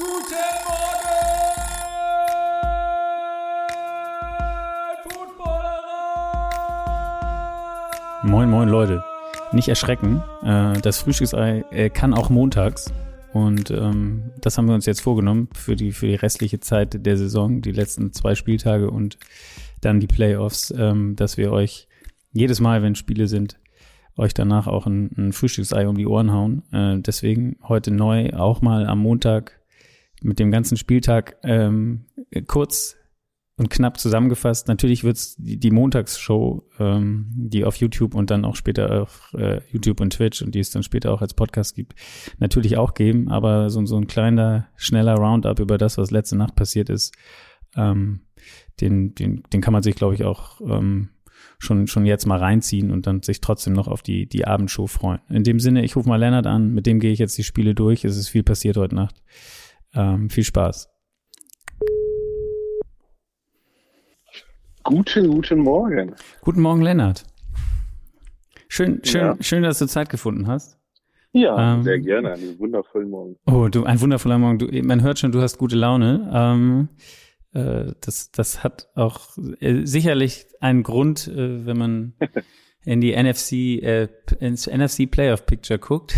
Guten Morgen, Footballerei! Moin, moin, Leute. Nicht erschrecken. Äh, das Frühstücksei äh, kann auch montags. Und ähm, das haben wir uns jetzt vorgenommen für die, für die restliche Zeit der Saison, die letzten zwei Spieltage und dann die Playoffs, ähm, dass wir euch jedes Mal, wenn Spiele sind, euch danach auch ein, ein Frühstücksei um die Ohren hauen. Äh, deswegen heute neu auch mal am Montag mit dem ganzen Spieltag ähm, kurz und knapp zusammengefasst. Natürlich wird's die, die Montagsshow, ähm, die auf YouTube und dann auch später auf äh, YouTube und Twitch und die es dann später auch als Podcast gibt, natürlich auch geben. Aber so, so ein kleiner, schneller Roundup über das, was letzte Nacht passiert ist, ähm, den, den, den kann man sich, glaube ich, auch ähm, schon, schon jetzt mal reinziehen und dann sich trotzdem noch auf die, die Abendshow freuen. In dem Sinne, ich rufe mal Lennart an, mit dem gehe ich jetzt die Spiele durch. Es ist viel passiert heute Nacht. Ähm, viel Spaß. Guten, guten Morgen. Guten Morgen, Lennart. Schön, schön, Ja. schön, dass du Zeit gefunden hast. Ja, Ähm, sehr gerne. Einen wundervollen Morgen. Oh, du, ein wundervoller Morgen. Du, man hört schon, du hast gute Laune. Ähm, äh, das, das hat auch äh, sicherlich einen Grund, äh, wenn man in die NFC, äh, ins NFC Playoff Picture guckt.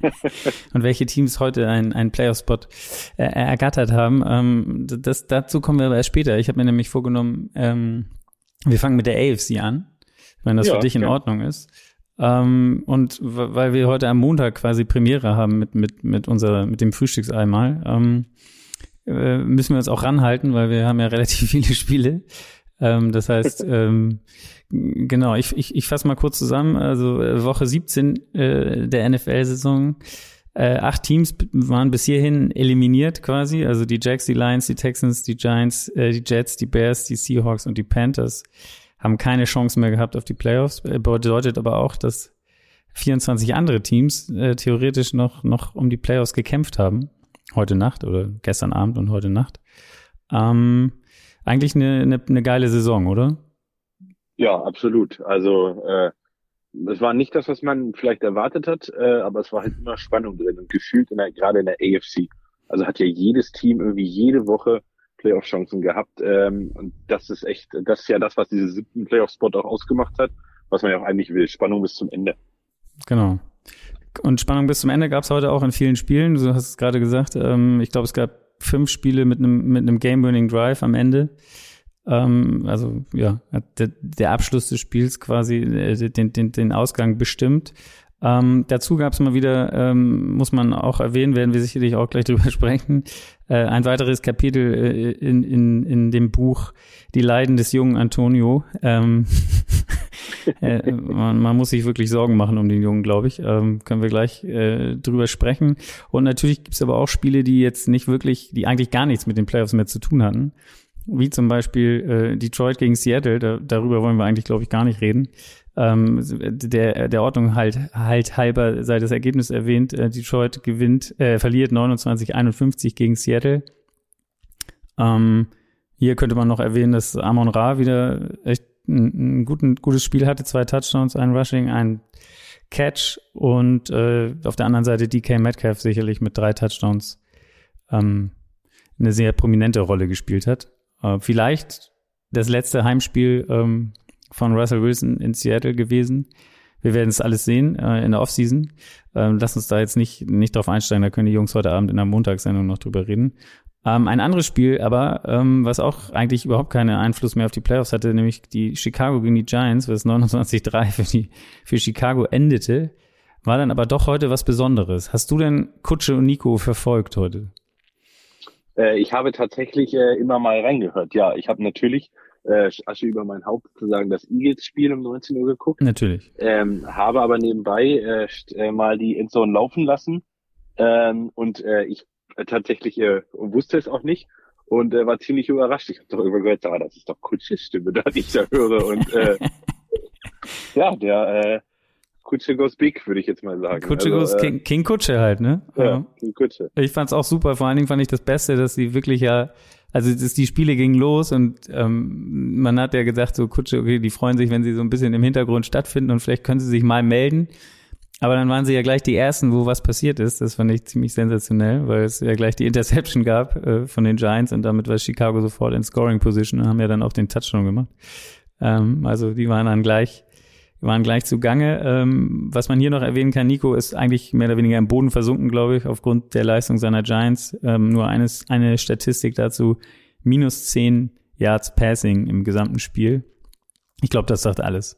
und welche Teams heute einen, einen Playoff-Spot äh, ergattert haben. Ähm, das, dazu kommen wir aber erst später. Ich habe mir nämlich vorgenommen, ähm, wir fangen mit der AFC an, wenn das Ja, für dich in ja. Ordnung ist. Ähm, und weil wir heute am Montag quasi Premiere haben mit, mit, mit unserer, mit dem Frühstücksei mal, ähm, äh, müssen wir uns auch ranhalten, weil wir haben ja relativ viele Spiele. Ähm, das heißt, ähm, genau, ich, ich, ich fasse mal kurz zusammen. Also äh, Woche 17 äh, der NFL-Saison. Äh, acht Teams waren bis hierhin eliminiert quasi. Also die Jacks, die Lions, die Texans, die Giants, äh, die Jets, die Bears, die Seahawks und die Panthers haben keine Chance mehr gehabt auf die Playoffs. Äh, Bedeutet aber auch, dass 24 andere Teams äh, theoretisch noch, noch um die Playoffs gekämpft haben. Heute Nacht oder gestern Abend und heute Nacht. Ähm, eigentlich eine, eine, eine geile Saison, oder? Ja, absolut. Also äh, es war nicht das, was man vielleicht erwartet hat, äh, aber es war halt immer Spannung drin und gefühlt in der, gerade in der AFC. Also hat ja jedes Team irgendwie jede Woche Playoff-Chancen gehabt. Ähm, und das ist echt, das ist ja das, was diese siebten Playoff-Spot auch ausgemacht hat, was man ja auch eigentlich will. Spannung bis zum Ende. Genau. Und Spannung bis zum Ende gab es heute auch in vielen Spielen. Du hast es gerade gesagt. Ähm, ich glaube, es gab fünf Spiele mit einem mit einem Game-Winning Drive am Ende. Ähm, also ja, der, der Abschluss des Spiels quasi äh, den, den, den Ausgang bestimmt. Ähm, dazu gab es mal wieder, ähm, muss man auch erwähnen, werden wir sicherlich auch gleich drüber sprechen, äh, ein weiteres Kapitel äh, in, in, in dem Buch Die Leiden des jungen Antonio. Ähm, äh, man, man muss sich wirklich Sorgen machen um den Jungen, glaube ich. Ähm, können wir gleich äh, drüber sprechen. Und natürlich gibt's aber auch Spiele, die jetzt nicht wirklich, die eigentlich gar nichts mit den Playoffs mehr zu tun hatten. Wie zum Beispiel äh, Detroit gegen Seattle. Da, darüber wollen wir eigentlich, glaube ich, gar nicht reden. Ähm, der, der Ordnung halt, halt halber sei das Ergebnis erwähnt. Äh, Detroit gewinnt, äh, verliert 29-51 gegen Seattle. Ähm, hier könnte man noch erwähnen, dass Amon Ra wieder echt ein, ein guten, gutes Spiel hatte, zwei Touchdowns, ein Rushing, ein Catch und äh, auf der anderen Seite DK Metcalf sicherlich mit drei Touchdowns ähm, eine sehr prominente Rolle gespielt hat. Äh, vielleicht das letzte Heimspiel ähm, von Russell Wilson in Seattle gewesen. Wir werden es alles sehen äh, in der Offseason. Ähm, lass uns da jetzt nicht, nicht drauf einsteigen, da können die Jungs heute Abend in der Montagssendung noch drüber reden. Ähm, ein anderes Spiel aber, ähm, was auch eigentlich überhaupt keinen Einfluss mehr auf die Playoffs hatte, nämlich die Chicago gegen die Giants, was 29-3 für, die, für Chicago endete, war dann aber doch heute was Besonderes. Hast du denn Kutsche und Nico verfolgt heute? Äh, ich habe tatsächlich äh, immer mal reingehört. Ja, ich habe natürlich äh, Asche über mein Haupt sozusagen das Eagles-Spiel um 19 Uhr geguckt. Natürlich. ähm, habe aber nebenbei äh, äh, mal die Endzone laufen lassen ähm, und äh, ich äh, tatsächlich äh, wusste es auch nicht und äh, war ziemlich überrascht. Ich habe doch immer gehört, ah, das ist doch Kutsches Stimme, da die ich da höre und äh, ja, der äh, Kutsche goes big, würde ich jetzt mal sagen. Kutsche Also, goes äh, King, King Kutsche halt, ne? Ja, King Kutsche. Ich fand's auch super. Vor allen Dingen fand ich das Beste, dass sie wirklich ja, also dass die Spiele gingen los und ähm, man hat ja gesagt, so Kutsche, okay, die freuen sich, wenn sie so ein bisschen im Hintergrund stattfinden und vielleicht können sie sich mal melden. aber dann waren sie ja gleich die Ersten, wo was passiert ist. Das fand ich ziemlich sensationell, weil es ja gleich die Interception gab äh, von den Giants und damit war Chicago sofort in Scoring Position und haben ja dann auch den Touchdown gemacht. Ähm, also die waren dann gleich, waren gleich zugange. Ähm, was man hier noch erwähnen kann, Nico ist eigentlich mehr oder weniger im Boden versunken, glaube ich, aufgrund der Leistung seiner Giants. Ähm, nur eines, eine Statistik dazu, minus zehn Yards Passing im gesamten Spiel. Ich glaube, das sagt alles.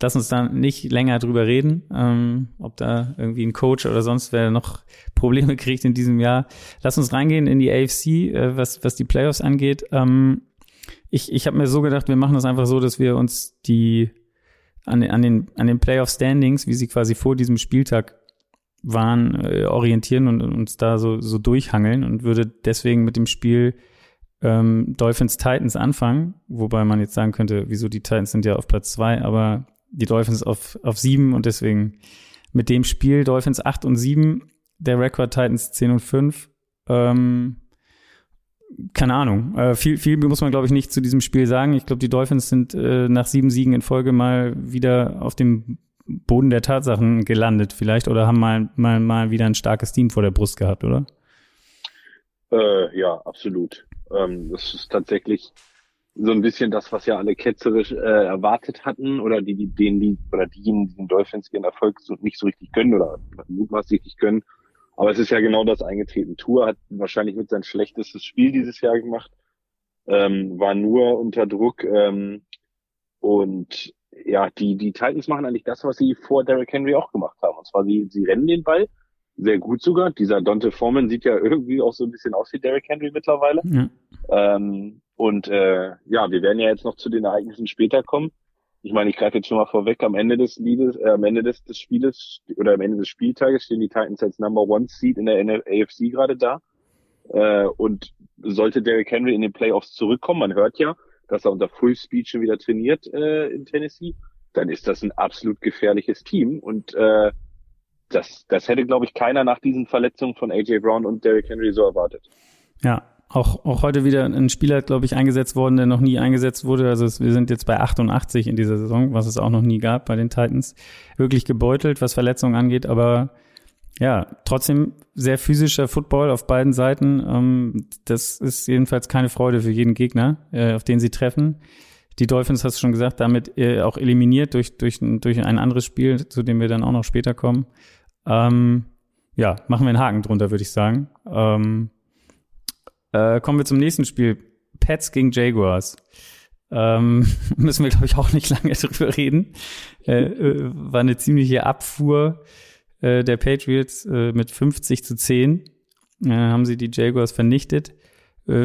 Lass uns da nicht länger drüber reden, ähm, ob da irgendwie ein Coach oder sonst wer noch Probleme kriegt in diesem Jahr. Lass uns reingehen in die AFC, äh, was, was die Playoffs angeht. Ähm, ich ich habe mir so gedacht, wir machen das einfach so, dass wir uns die an, an den, an den Playoff Standings, wie sie quasi vor diesem Spieltag waren, äh, orientieren und uns da so, so durchhangeln und würde deswegen mit dem Spiel ähm, Dolphins Titans anfangen, wobei man jetzt sagen könnte, wieso die Titans sind ja auf Platz zwei, aber die Dolphins auf, auf sieben und deswegen mit dem Spiel Dolphins acht und sieben, der Rekord Titans zehn und fünf. Ähm, keine Ahnung. Äh, viel, viel muss man, glaube ich, nicht zu diesem Spiel sagen. Ich glaube, die Dolphins sind äh, nach sieben Siegen in Folge mal wieder auf dem Boden der Tatsachen gelandet, vielleicht, oder haben mal, mal, mal wieder ein starkes Team vor der Brust gehabt, oder? Äh, ja, absolut. Ähm, das ist tatsächlich so ein bisschen das, was ja alle ketzerisch äh, erwartet hatten oder die, die, denen die, oder diejenigen, die den Dolphins ihren Erfolg so, nicht so richtig können oder mutmaßlich nicht können. Aber es ist ja genau das eingetreten. Tour hat wahrscheinlich mit sein schlechtestes Spiel dieses Jahr gemacht, ähm, war nur unter Druck ähm, und ja, die, die Titans machen eigentlich das, was sie vor Derrick Henry auch gemacht haben. Und zwar, sie, sie rennen den Ball, sehr gut sogar. Dieser Dante Foreman sieht ja irgendwie auch so ein bisschen aus wie Derrick Henry mittlerweile. Ja. Ähm, und äh, ja, wir werden ja jetzt noch zu den Ereignissen später kommen. Ich meine, ich greife jetzt schon mal vorweg, am Ende des Liedes, äh, am Ende des, des Spieles oder am Ende des Spieltages stehen die Titans als Number One Seed in der AFC gerade da. Äh, und sollte Derrick Henry in den Playoffs zurückkommen, man hört ja, dass er unter Full Speed schon wieder trainiert äh, in Tennessee, dann ist das ein absolut gefährliches Team. Und äh, das, das hätte, glaube ich, keiner nach diesen Verletzungen von AJ Brown und Derrick Henry so erwartet. Ja, auch, auch heute wieder ein Spieler, glaube ich, eingesetzt worden, der noch nie eingesetzt wurde. Also es, wir sind jetzt bei 88 in dieser Saison, was es auch noch nie gab bei den Titans. Wirklich gebeutelt, was Verletzungen angeht, aber ja, trotzdem sehr physischer Football auf beiden Seiten. Ähm, das ist jedenfalls keine Freude für jeden Gegner, äh, auf den sie treffen. Die Dolphins, hast du schon gesagt, damit äh, auch eliminiert durch, durch, durch ein anderes Spiel, zu dem wir dann auch noch später kommen. Ähm, ja, machen wir einen Haken drunter, würde ich sagen. Ähm, äh, kommen wir zum nächsten Spiel. Pets gegen Jaguars. Ähm, müssen wir, glaube ich, auch nicht lange drüber reden. Äh, äh, war eine ziemliche Abfuhr äh, der Patriots äh, mit 50 zu 10. Äh, haben sie die Jaguars vernichtet.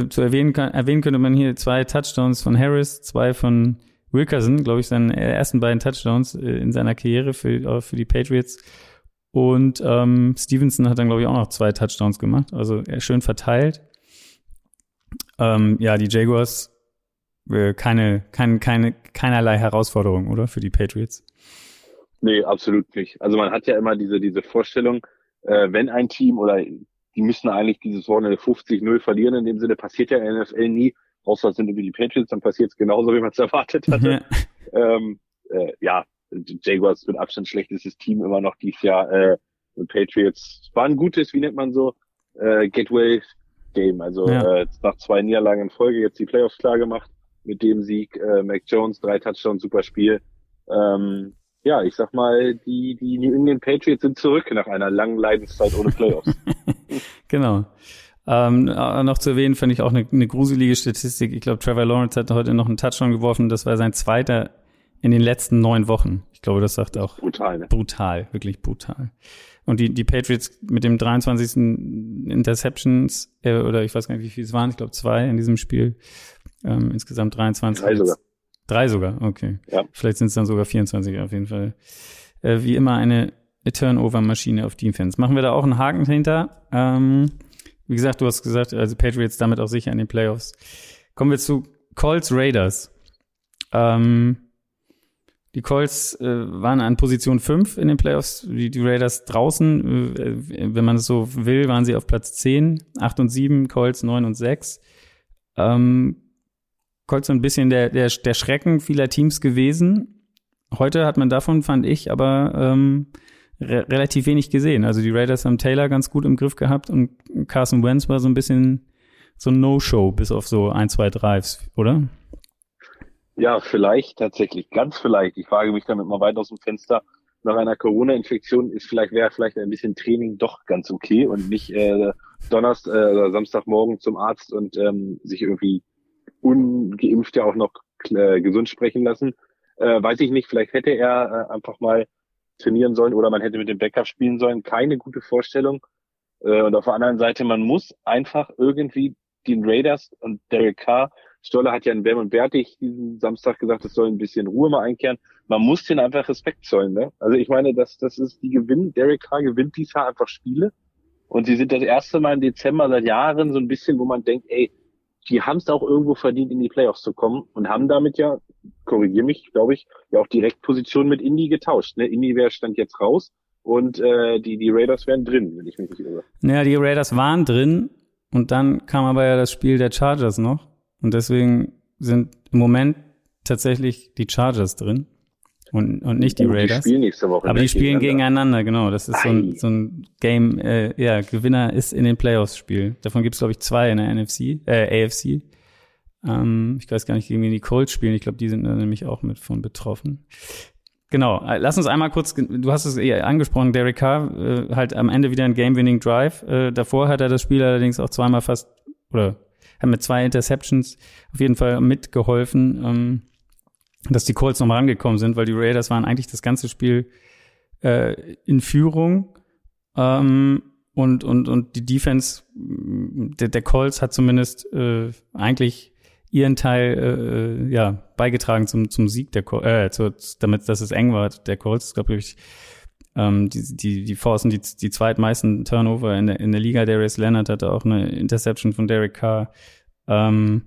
Zu erwähnen, kann, erwähnen könnte man hier zwei Touchdowns von Harris, zwei von Wilkerson, glaube ich, seine ersten beiden Touchdowns in seiner Karriere für, für die Patriots. Und ähm, Stevenson hat dann, glaube ich, auch noch zwei Touchdowns gemacht. Also schön verteilt. Ähm, ja, die Jaguars äh, keine, keine, keine, keinerlei Herausforderung, oder? Für die Patriots. Nee, absolut nicht. Also man hat ja immer diese, diese Vorstellung, äh, wenn ein Team oder die müssen eigentlich dieses Wochenende 50-0 verlieren, in dem Sinne passiert ja in der NFL nie, außer es sind irgendwie die Patriots, dann passiert es genauso, wie man es erwartet hatte. ähm, äh, ja, Jaguars mit Abstand schlechtestes Team immer noch dieses Jahr. Äh, Patriots war ein gutes, wie nennt man so, äh, Gateway Game. Also ja. äh, nach zwei Niederlagen in Folge jetzt die Playoffs klar gemacht mit dem Sieg. Äh, Mac Jones, drei Touchdowns, super Spiel. Ähm, ja, ich sag mal, die, die New England Patriots sind zurück nach einer langen Leidenszeit ohne Playoffs. genau. Ähm, äh, noch zu erwähnen, finde ich auch eine, eine gruselige Statistik. Ich glaube, Trevor Lawrence hat heute noch einen Touchdown geworfen. Das war sein zweiter in den letzten neun Wochen. Ich glaube, das sagt auch brutal. Ne? Brutal, wirklich brutal. Und die, die Patriots mit dem 23. Interceptions, äh, oder ich weiß gar nicht, wie viel es waren, ich glaube zwei in diesem Spiel. Ähm, insgesamt 23. Drei sogar. Drei sogar, okay. Ja. Vielleicht sind es dann sogar 24 auf jeden Fall. Äh, wie immer eine Turnover-Maschine auf Defense. Machen wir da auch einen Haken hinter. Ähm, wie gesagt, du hast gesagt, also Patriots damit auch sicher in den Playoffs. Kommen wir zu Colts Raiders. Ähm, die Colts äh, waren an Position 5 in den Playoffs, die, die Raiders draußen, äh, wenn man es so will, waren sie auf Platz 10, 8 und 7, Colts 9 und 6. Ähm, Colts so ein bisschen der, der, der Schrecken vieler Teams gewesen. Heute hat man davon, fand ich, aber ähm, re relativ wenig gesehen. Also die Raiders haben Taylor ganz gut im Griff gehabt und Carson Wentz war so ein bisschen so ein No-Show bis auf so ein, zwei Drives, oder? Ja, vielleicht tatsächlich, ganz vielleicht. Ich frage mich damit mal weit aus dem Fenster. Nach einer Corona-Infektion ist vielleicht wäre vielleicht ein bisschen Training doch ganz okay und nicht äh, Donnerstag äh, oder Samstagmorgen zum Arzt und ähm, sich irgendwie ungeimpft ja auch noch äh, gesund sprechen lassen. Äh, weiß ich nicht, vielleicht hätte er äh, einfach mal trainieren sollen oder man hätte mit dem Backup spielen sollen. Keine gute Vorstellung. Äh, und auf der anderen Seite, man muss einfach irgendwie den Raiders und Derek Carr, Stoller hat ja in Bam und Bertig diesen Samstag gesagt, es soll ein bisschen Ruhe mal einkehren. Man muss den einfach Respekt zollen. Ne? Also ich meine, das, das ist die Gewinn. Derek Carr gewinnt dieses Jahr einfach Spiele. Und sie sind das erste Mal im Dezember seit Jahren so ein bisschen, wo man denkt, ey, die haben es auch irgendwo verdient, in die Playoffs zu kommen und haben damit ja, korrigier mich, glaube ich, ja auch direkt Position mit Indy getauscht. Ne? Indy wäre stand jetzt raus und äh, die, die Raiders wären drin, wenn ich mich nicht irre. Naja, die Raiders waren drin und dann kam aber ja das Spiel der Chargers noch und deswegen sind im Moment tatsächlich die Chargers drin und, und nicht die Und Raiders. Die spielen nächste Woche. Aber die spielen gegeneinander. genau. Das ist so ein, Ei. so ein Game, äh, ja, Gewinner ist in den Playoffs-Spiel. Davon gibt es, glaube ich, zwei in der NFC, äh, AFC. Ähm, ich weiß gar nicht, gegen wen die Colts spielen. Ich glaube, die sind da nämlich auch mit von betroffen. Genau, äh, lass uns einmal kurz, du hast es eh angesprochen, Derek Carr, äh, halt am Ende wieder ein Game-Winning Drive. Äh, davor hat er das Spiel allerdings auch zweimal fast, oder hat mit zwei Interceptions auf jeden Fall mitgeholfen. Ähm, dass die Colts nochmal rangekommen sind, weil die Raiders waren eigentlich das ganze Spiel äh, in Führung ähm, und, und, und die Defense der, der Colts hat zumindest äh, eigentlich ihren Teil äh, ja, beigetragen zum, zum Sieg der Colts, äh, damit, dass es eng war, der Colts. Glaube, ich, ähm, die, die, die forcen die, die zweitmeisten Turnover in der, in der Liga. Darius Leonard hatte auch eine Interception von Derek Carr. Ähm,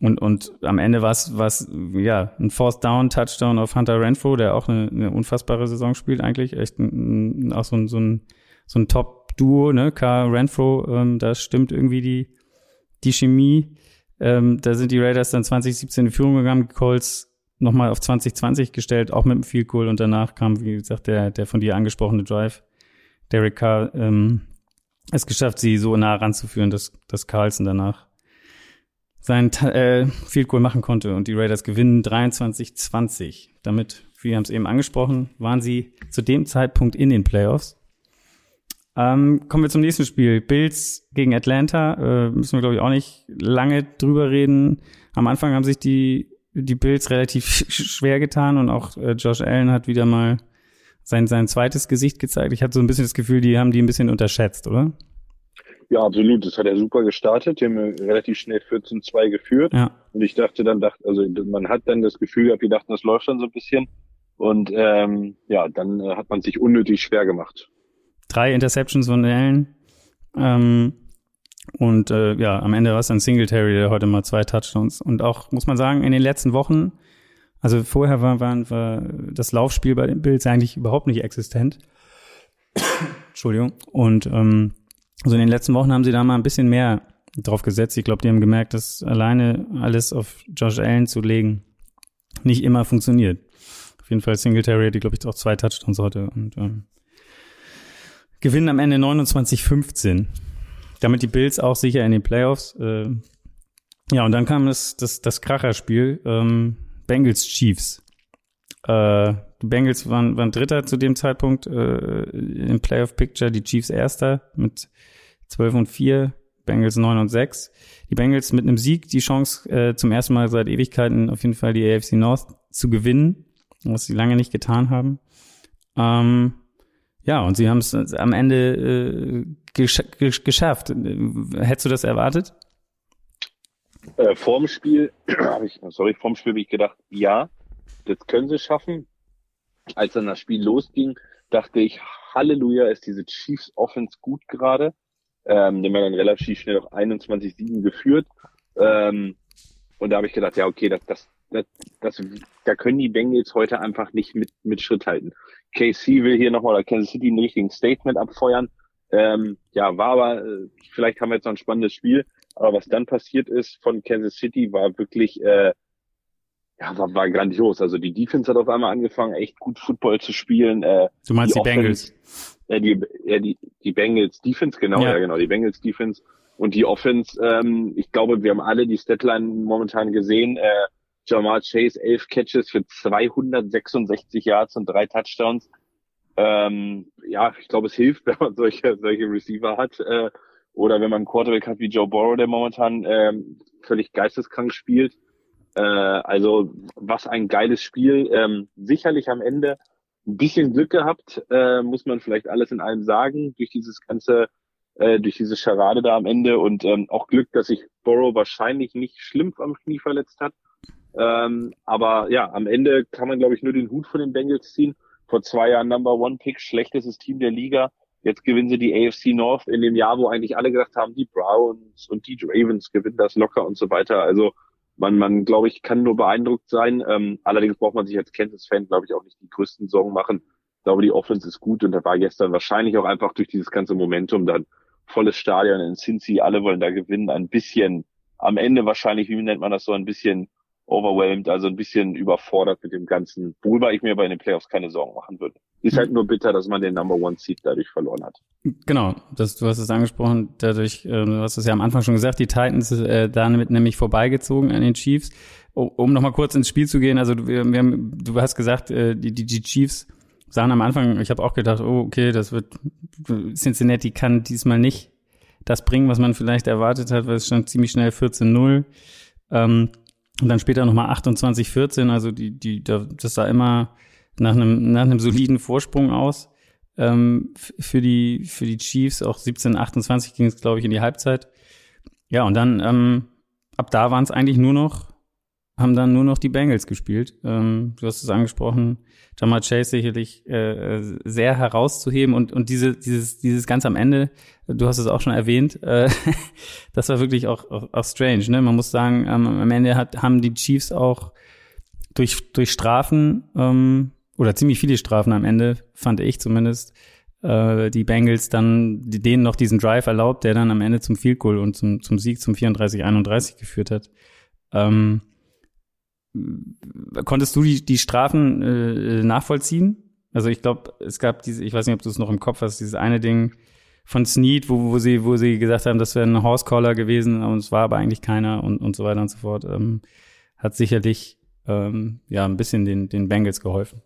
und, und am Ende war es ja ein Force Down Touchdown auf Hunter Renfro, der auch eine, eine unfassbare Saison spielt eigentlich, echt ein, auch so ein so ein, so ein Top Duo, ne, Carr Renfro, ähm, da stimmt irgendwie die die Chemie. Ähm, da sind die Raiders dann 2017 in Führung gegangen, die Colts nochmal auf 2020 gestellt, auch mit dem Field Goal und danach kam, wie gesagt, der der von dir angesprochene Drive. Derek Carr ähm, es geschafft, sie so nah ranzuführen, dass, dass Carlson danach sein äh, Field Goal machen konnte und die Raiders gewinnen 23-20. Damit, wir haben es eben angesprochen, waren sie zu dem Zeitpunkt in den Playoffs. Ähm, kommen wir zum nächsten Spiel. Bills gegen Atlanta. Äh, müssen wir, glaube ich, auch nicht lange drüber reden. Am Anfang haben sich die, die Bills relativ schwer getan und auch äh, Josh Allen hat wieder mal sein, sein zweites Gesicht gezeigt. Ich hatte so ein bisschen das Gefühl, die haben die ein bisschen unterschätzt, oder? Ja, absolut. Das hat er super gestartet. Die haben relativ schnell 14-2 geführt. Ja. Und ich dachte dann, dachte, also man hat dann das Gefühl gehabt, wir dachten, das läuft schon so ein bisschen. Und ähm, ja, dann äh, hat man sich unnötig schwer gemacht. Drei Interceptions von Allen. Ähm, und äh, ja, am Ende war es dann Singletary, der heute mal zwei Touchdowns. Und auch, muss man sagen, in den letzten Wochen, also vorher war, war, war das Laufspiel bei den Bills eigentlich überhaupt nicht existent. Entschuldigung. Und ähm, also in den letzten Wochen haben sie da mal ein bisschen mehr drauf gesetzt. Ich glaube, die haben gemerkt, dass alleine alles auf Josh Allen zu legen nicht immer funktioniert. Auf jeden Fall Singletary hat, glaube ich, auch zwei Touchdowns heute und ähm, gewinnen am Ende 29-15. Damit die Bills auch sicher in den Playoffs. Äh, ja, und dann kam das, das, das Kracherspiel ähm, Bengals Chiefs. Äh, die Bengals waren, waren Dritter zu dem Zeitpunkt äh, im Playoff Picture, die Chiefs Erster mit 12 und 4, Bengals 9 und 6. Die Bengals mit einem Sieg die Chance, äh, zum ersten Mal seit Ewigkeiten auf jeden Fall die AFC North zu gewinnen, was sie lange nicht getan haben. Ähm, ja, und sie haben es am Ende äh, gesch gesch geschafft. Hättest du das erwartet? Äh, vorm Spiel, habe ich, sorry, vorm Spiel habe ich gedacht, ja, das können sie schaffen. Als dann das Spiel losging, dachte ich, Halleluja, ist diese Chiefs Offense gut gerade. Ähm, die haben dann relativ schnell noch 21-7 geführt. Ähm, und da habe ich gedacht, ja, okay, das, das, das, das, da können die Bengals heute einfach nicht mit, mit Schritt halten. KC will hier nochmal oder Kansas City ein richtiges Statement abfeuern. Ähm, ja, war aber, äh, vielleicht haben wir jetzt noch ein spannendes Spiel, aber was dann passiert ist von Kansas City war wirklich, äh, ja, war, war grandios. Also die Defense hat auf einmal angefangen, echt gut Football zu spielen. Äh, du meinst die, die Bengals? Äh, die, äh, die, die Bengals Defense, genau, ja. ja, genau, die Bengals Defense. Und die Offense, ähm, ich glaube, wir haben alle die Statline momentan gesehen. Äh, Jamal Chase, elf Catches für 266 Yards und drei Touchdowns. Ähm, ja, ich glaube, es hilft, wenn man solche, solche Receiver hat. Äh, oder wenn man einen Quarterback hat wie Joe Burrow, der momentan ähm, völlig geisteskrank spielt. Äh, also was ein geiles Spiel. Ähm, sicherlich am Ende ein bisschen Glück gehabt, äh, muss man vielleicht alles in allem sagen, durch dieses ganze, äh, durch diese Scharade da am Ende und ähm, auch Glück, dass sich Burrow wahrscheinlich nicht schlimm am Knie verletzt hat. Ähm, aber ja, am Ende kann man, glaube ich, nur den Hut von den Bengals ziehen. Vor zwei Jahren Number One Pick, schlechtestes Team der Liga. Jetzt gewinnen sie die AFC North in dem Jahr, wo eigentlich alle gedacht haben, die Browns und die Ravens gewinnen das locker und so weiter. Also man, man glaube ich, kann nur beeindruckt sein. Ähm, allerdings braucht man sich als Kansas-Fan, glaube ich, auch nicht die größten Sorgen machen. Ich glaube, die Offense ist gut und da war gestern wahrscheinlich auch einfach durch dieses ganze Momentum dann volles Stadion in Cincy, alle wollen da gewinnen, ein bisschen am Ende wahrscheinlich, wie nennt man das so, ein bisschen overwhelmed, also ein bisschen überfordert mit dem Ganzen, worüber ich mir bei den Playoffs keine Sorgen machen würde. Ist halt nur bitter, dass man den Number One Seed dadurch verloren hat. Genau, das, du hast es angesprochen, dadurch, äh, du hast es ja am Anfang schon gesagt, die Titans äh, damit nämlich vorbeigezogen an den Chiefs. Um, um nochmal kurz ins Spiel zu gehen, also wir, wir haben, du hast gesagt, äh, die, die, die Chiefs sahen am Anfang, ich habe auch gedacht, oh, okay, das wird, Cincinnati kann diesmal nicht das bringen, was man vielleicht erwartet hat, weil es stand ziemlich schnell 14-0. Ähm, und dann später nochmal 28, 14, also die, die, das sah immer nach einem, nach einem soliden Vorsprung aus. Ähm, für die, für die Chiefs, auch 17, 28 ging es, glaube ich, in die Halbzeit. Ja, und dann, ähm, ab da waren es eigentlich nur noch haben dann nur noch die Bengals gespielt. Ähm, du hast es angesprochen, Jamal Chase sicherlich äh, sehr herauszuheben und und diese dieses dieses ganz am Ende, du hast es auch schon erwähnt, äh, das war wirklich auch, auch auch strange. Ne, man muss sagen, ähm, am Ende hat haben die Chiefs auch durch durch Strafen ähm, oder ziemlich viele Strafen am Ende fand ich zumindest äh, die Bengals dann denen noch diesen Drive erlaubt, der dann am Ende zum Field Goal und zum zum Sieg zum 34-31 geführt hat. Ähm, konntest du die, die Strafen äh, nachvollziehen? Also ich glaube, es gab diese, ich weiß nicht, ob du es noch im Kopf hast, dieses eine Ding von Snead, wo, wo sie, wo sie gesagt haben, das wäre ein Horsecaller gewesen und es war aber eigentlich keiner und, und so weiter und so fort, ähm, hat sicherlich ähm, ja ein bisschen den, den Bengals geholfen.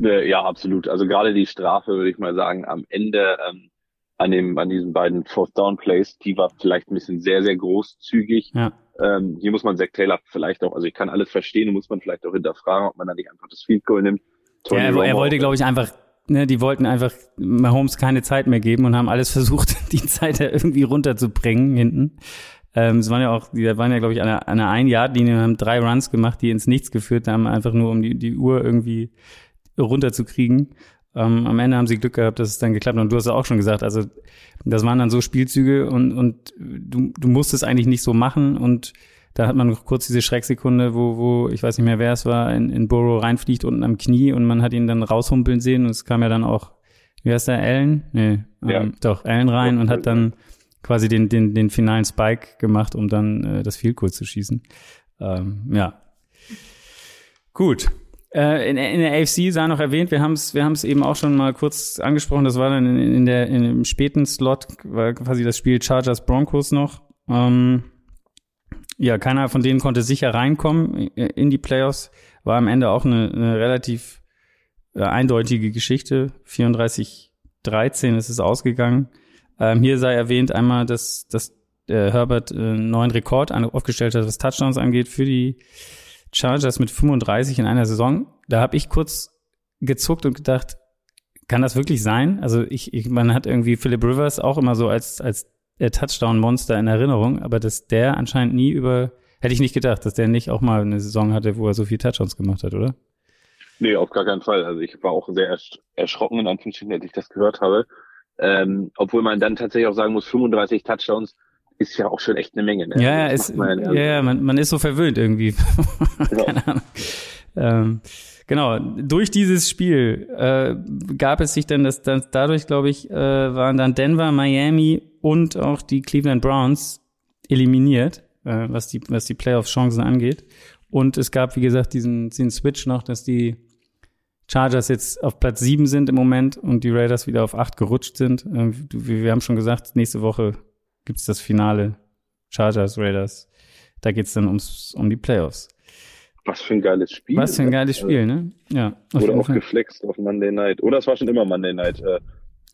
Äh, ja, absolut. Also gerade die Strafe, würde ich mal sagen, am Ende ähm, an dem, an diesen beiden Fourth Down Plays, die war vielleicht ein bisschen sehr, sehr großzügig. Ja. Ähm, hier muss man Zach Taylor vielleicht auch, also ich kann alles verstehen, muss man vielleicht auch hinterfragen, ob man da nicht einfach das Field Goal nimmt. Tony ja, er, er wollte, glaube ich, einfach, ne, die wollten einfach Mahomes keine Zeit mehr geben und haben alles versucht, die Zeit irgendwie runterzubringen hinten. Ähm, es waren ja auch, die waren ja, glaube ich, an einer, einer Ein-Yard-Linie, haben drei Runs gemacht, die ins Nichts geführt haben, einfach nur um die, die Uhr irgendwie runterzukriegen. Ähm, am Ende haben sie Glück gehabt, dass es dann geklappt hat. Und du hast ja auch schon gesagt, also das waren dann so Spielzüge und, und du, du musstest eigentlich nicht so machen. Und da hat man noch kurz diese Schrecksekunde, wo, wo ich weiß nicht mehr, wer es war, in, in Burrow reinfliegt unten am Knie und man hat ihn dann raushumpeln sehen. Und es kam ja dann auch, wie heißt der, Allen? Nee, ja. ähm, doch, Allen rein ja, und hat dann quasi den, den, den finalen Spike gemacht, um dann äh, das Field Goal zu schießen. Ähm, ja. Gut. Äh, in, in, der AFC sei noch erwähnt, wir haben es wir eben auch schon mal kurz angesprochen, das war dann in, in der in dem späten Slot, war quasi das Spiel Chargers Broncos noch. Ähm, ja, keiner von denen konnte sicher reinkommen in die Playoffs. War am Ende auch eine, eine relativ äh, eindeutige Geschichte. 34-13 ist es ausgegangen. Ähm, hier sei erwähnt einmal, dass, dass äh, Herbert äh, einen neuen Rekord aufgestellt hat, was Touchdowns angeht für die Chargers mit 35 in einer Saison. Da habe ich kurz gezuckt und gedacht, kann das wirklich sein? Also ich, ich man hat irgendwie Philip Rivers auch immer so als als Touchdown-Monster in Erinnerung, aber dass der anscheinend nie über, hätte ich nicht gedacht, dass der nicht auch mal eine Saison hatte, wo er so viel Touchdowns gemacht hat, oder? Nee, auf gar keinen Fall. Also ich war auch sehr erschrocken, in Anführungsstrichen, als ich das gehört habe. Ähm, obwohl man dann tatsächlich auch sagen muss, 35 Touchdowns, ist ja auch schon echt eine Menge. Ne? Ja, ja, ist, man, ja, ja man, man ist so verwöhnt irgendwie. Keine Ahnung. Ähm, genau, durch dieses Spiel äh, gab es sich dann, das, das dadurch, glaube ich, äh, waren dann Denver, Miami und auch die Cleveland Browns eliminiert, äh, was die, was die Playoff-Chancen angeht. Und es gab, wie gesagt, diesen, diesen Switch noch, dass die Chargers jetzt auf Platz 7 sind im Moment und die Raiders wieder auf 8 gerutscht sind. Ähm, wir haben schon gesagt, nächste Woche gibt's das Finale Chargers, Raiders. Da geht's dann ums, um die Playoffs. Was für ein geiles Spiel. Was für ein geiles Spiel, ne? Ja. Oder auch Fall. geflext auf Monday Night. Oder es war schon immer Monday Night. Äh,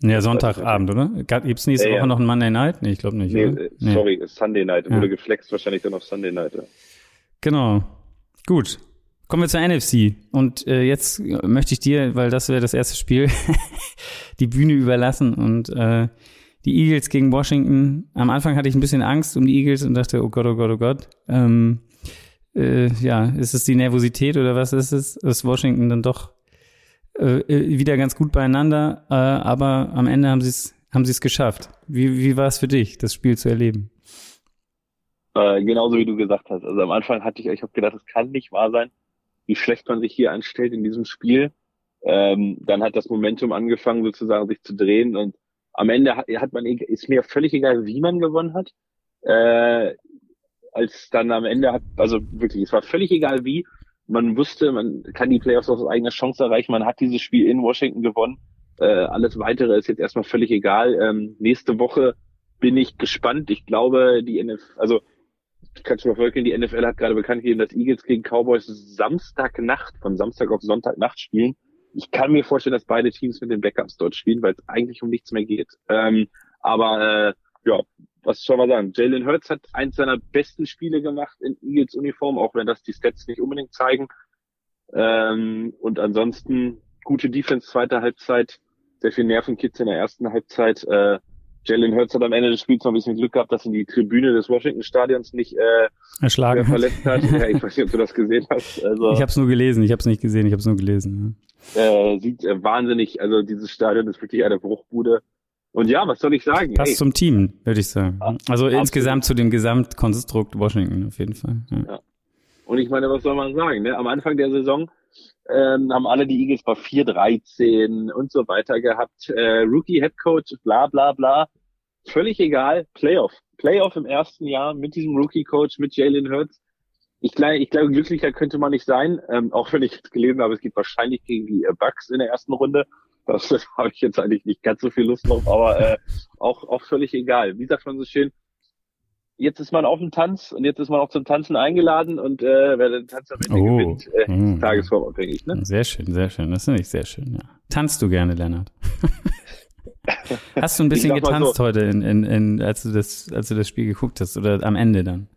ja, Sonntagabend, oder? Gibt's nächste ja, Woche ja. noch ein Monday Night? Nee, ich glaube nicht. Nee, oder? nee, sorry, Sunday Night. Ja. Wurde geflext wahrscheinlich dann auf Sunday Night. Ja. Genau. Gut. Kommen wir zur NFC. Und äh, jetzt möchte ich dir, weil das wäre das erste Spiel, die Bühne überlassen und äh, die Eagles gegen Washington. Am Anfang hatte ich ein bisschen Angst um die Eagles und dachte, oh Gott, oh Gott, oh Gott. Ähm, äh, ja, ist es die Nervosität oder was ist es? Ist Washington dann doch äh, äh wieder ganz gut beieinander, äh, aber am Ende haben sie es haben sie es geschafft. Wie, wie war es für dich, das Spiel zu erleben? Äh, genauso wie du gesagt hast. Also am Anfang hatte ich, ich habe gedacht, es kann nicht wahr sein, wie schlecht man sich hier anstellt in diesem Spiel. Ähm, dann hat das Momentum angefangen, sozusagen sich zu drehen und am Ende hat, hat man, ist mir völlig egal, wie man gewonnen hat. Äh, als dann am Ende hat, also wirklich, es war völlig egal wie. Man wusste, man kann die Playoffs aus eigener Chance erreichen. Man hat dieses Spiel in Washington gewonnen. Äh, alles weitere ist jetzt erstmal völlig egal. Ähm, nächste Woche bin ich gespannt. Ich glaube, die NFL, also kannst du vorstellen, die NFL hat gerade bekannt gegeben, dass Eagles gegen Cowboys Samstagnacht, von Samstag auf Sonntagnacht spielen. Ich kann mir vorstellen, dass beide Teams mit den Backups dort spielen, weil es eigentlich um nichts mehr geht. Ähm, aber äh, ja, was soll man sagen? Jalen Hurts hat eins seiner besten Spiele gemacht in Eagles Uniform, auch wenn das die Stats nicht unbedingt zeigen. Ähm, und ansonsten gute Defense zweite Halbzeit, sehr viel Nervenkitz in der ersten Halbzeit. Äh, Jalen Hurts hat am Ende des Spiels noch ein bisschen Glück gehabt, dass ihn die Tribüne des Washington Stadions nicht äh, erschlagen verletzt hat. ja, ich weiß nicht, ob du das gesehen hast. Also, ich habe es nur gelesen, ich habe es nicht gesehen, ich habe es nur gelesen. Ja. Äh, sieht äh, wahnsinnig, also dieses Stadion ist wirklich eine Bruchbude. Und ja, was soll ich sagen? Passt Ey. zum Team, würde ich sagen. Ja, also absolut. insgesamt zu dem Gesamtkonstrukt Washington auf jeden Fall. Ja. Und ich meine, was soll man sagen? Ne? Am Anfang der Saison ähm, haben alle die Eagles bei 4-13 und so weiter gehabt. Äh, Rookie Head Coach, bla bla bla. Völlig egal. Playoff. Playoff im ersten Jahr mit diesem Rookie Coach, mit Jalen Hurts. Ich glaube, ich glaube, glücklicher könnte man nicht sein. Ähm, auch wenn ich jetzt gelesen habe, es geht wahrscheinlich gegen die äh, Bucks in der ersten Runde. Das, das habe ich jetzt eigentlich nicht ganz so viel Lust drauf, aber äh, auch, auch völlig egal. Wie sagt man so schön, jetzt ist man auf dem Tanz und jetzt ist man auch zum Tanzen eingeladen und äh, wer den Tanz am Ende oh, gewinnt, äh, mh. tagesformabhängig. Ne? Sehr schön, sehr schön. Das finde ich sehr schön, ja. Tanzt du gerne, Lennart? hast du ein bisschen getanzt so, heute, in, in, in, als, du das, als du das Spiel geguckt hast oder am Ende dann?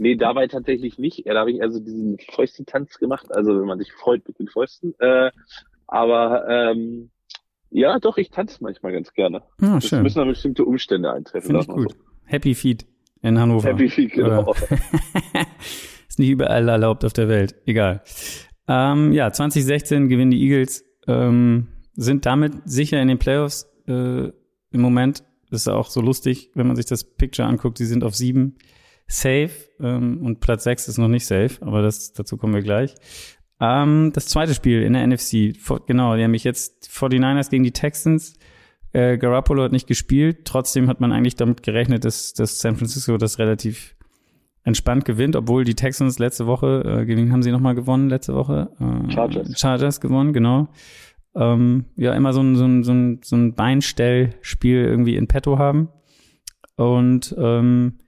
Nee, dabei tatsächlich nicht. Ja, da habe ich also diesen Fäustentanz gemacht, also wenn man sich freut mit den Fäusten. Äh, aber ähm, ja, doch, ich tanze manchmal ganz gerne. Ah, schön. Es müssen da bestimmte Umstände eintreffen. Finde ich gut. So. Happy Feet in Hannover. Happy Feet, genau. ist nicht überall erlaubt auf der Welt. Egal. Ähm, ja, 2016 gewinnen die Eagles, ähm, sind damit sicher in den Playoffs äh, im Moment. Das ist auch so lustig, wenn man sich das Picture anguckt. Die sind auf sieben safe ähm, und Platz sechs ist noch nicht safe, aber das, dazu kommen wir gleich. Ähm, das zweite Spiel in der NFC, genau, die haben mich jetzt 49ers gegen die Texans. Äh, Garoppolo hat nicht gespielt, trotzdem hat man eigentlich damit gerechnet, dass, dass San Francisco das relativ entspannt gewinnt, obwohl die Texans letzte Woche, äh, gegen haben sie nochmal gewonnen letzte Woche? Äh, Chargers. Chargers gewonnen, genau. Ähm, ja, immer so ein, so ein, so ein, so ein Beinstellspiel irgendwie in petto haben. Und ähm,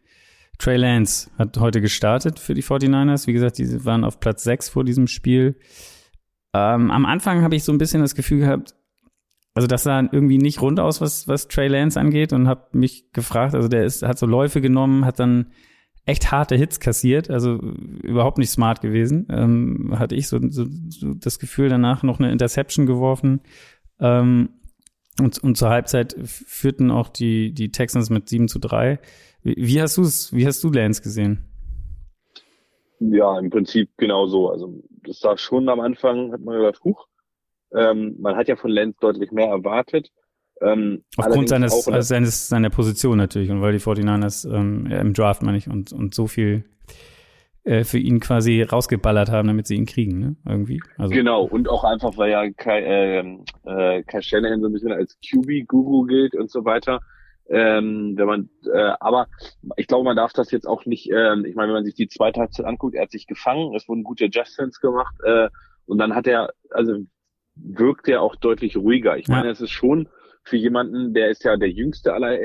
Trey Lance hat heute gestartet für die 49ers. Wie gesagt, die waren auf Platz 6 vor diesem Spiel. Ähm, am Anfang habe ich so ein bisschen das Gefühl gehabt, also das sah irgendwie nicht rund aus, was, was Trey Lance angeht und habe mich gefragt, also der ist, hat so Läufe genommen, hat dann echt harte Hits kassiert, also überhaupt nicht smart gewesen. Ähm, hatte ich so, so, so das Gefühl, danach noch eine Interception geworfen. Ähm, und, und zur Halbzeit führten auch die, die Texans mit 7 zu 3. Wie hast du es, wie hast du Lance gesehen? Ja, im Prinzip genauso. Also das sah schon am Anfang, hat man gedacht, huch, ähm, man hat ja von Lance deutlich mehr erwartet. Ähm, Aufgrund seines, also seines, seiner Position natürlich und weil die 49ers ähm, im Draft, meine ich, und, und so viel äh, für ihn quasi rausgeballert haben, damit sie ihn kriegen, ne? Irgendwie. Also. Genau, und auch einfach, weil ja Kai, äh, äh, Kai Shanahan so ein bisschen als QB-Guru gilt und so weiter Ähm, wenn man, äh, aber ich glaube, man darf das jetzt auch nicht, äh, ich meine, wenn man sich die zweite Halbzeit anguckt, er hat sich gefangen, es wurden gute Adjustments gemacht, äh, und dann hat er, also wirkt er auch deutlich ruhiger. Ich meine, es ist schon für jemanden, der ist ja der jüngste aller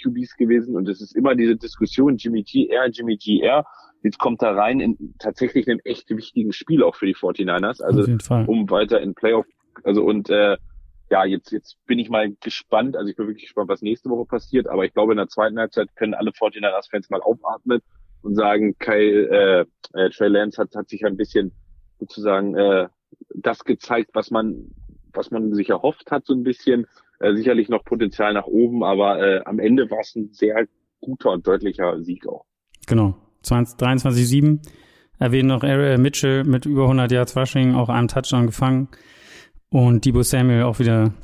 QBs gewesen und es ist immer diese Diskussion, Jimmy GR, Jimmy GR. Jetzt kommt er rein in tatsächlich einem echt wichtigen Spiel auch für die 49ers, also um weiter in Playoff, also und äh, ja, jetzt, jetzt bin ich mal gespannt, also ich bin wirklich gespannt, was nächste Woche passiert, aber ich glaube, in der zweiten Halbzeit können alle 49ers-Fans mal aufatmen und sagen, Kyle, äh, äh, Trey Lance hat, hat sich ein bisschen sozusagen äh, das gezeigt, was man, was man sich erhofft hat, so ein bisschen. Äh, sicherlich noch Potenzial nach oben, aber äh, am Ende war es ein sehr guter und deutlicher Sieg auch. Genau, 23-7. Erwähnen noch Ariel Mitchell mit über 100 Yards Rushing, auch einem Touchdown gefangen. Und Debo Samuel auch wieder,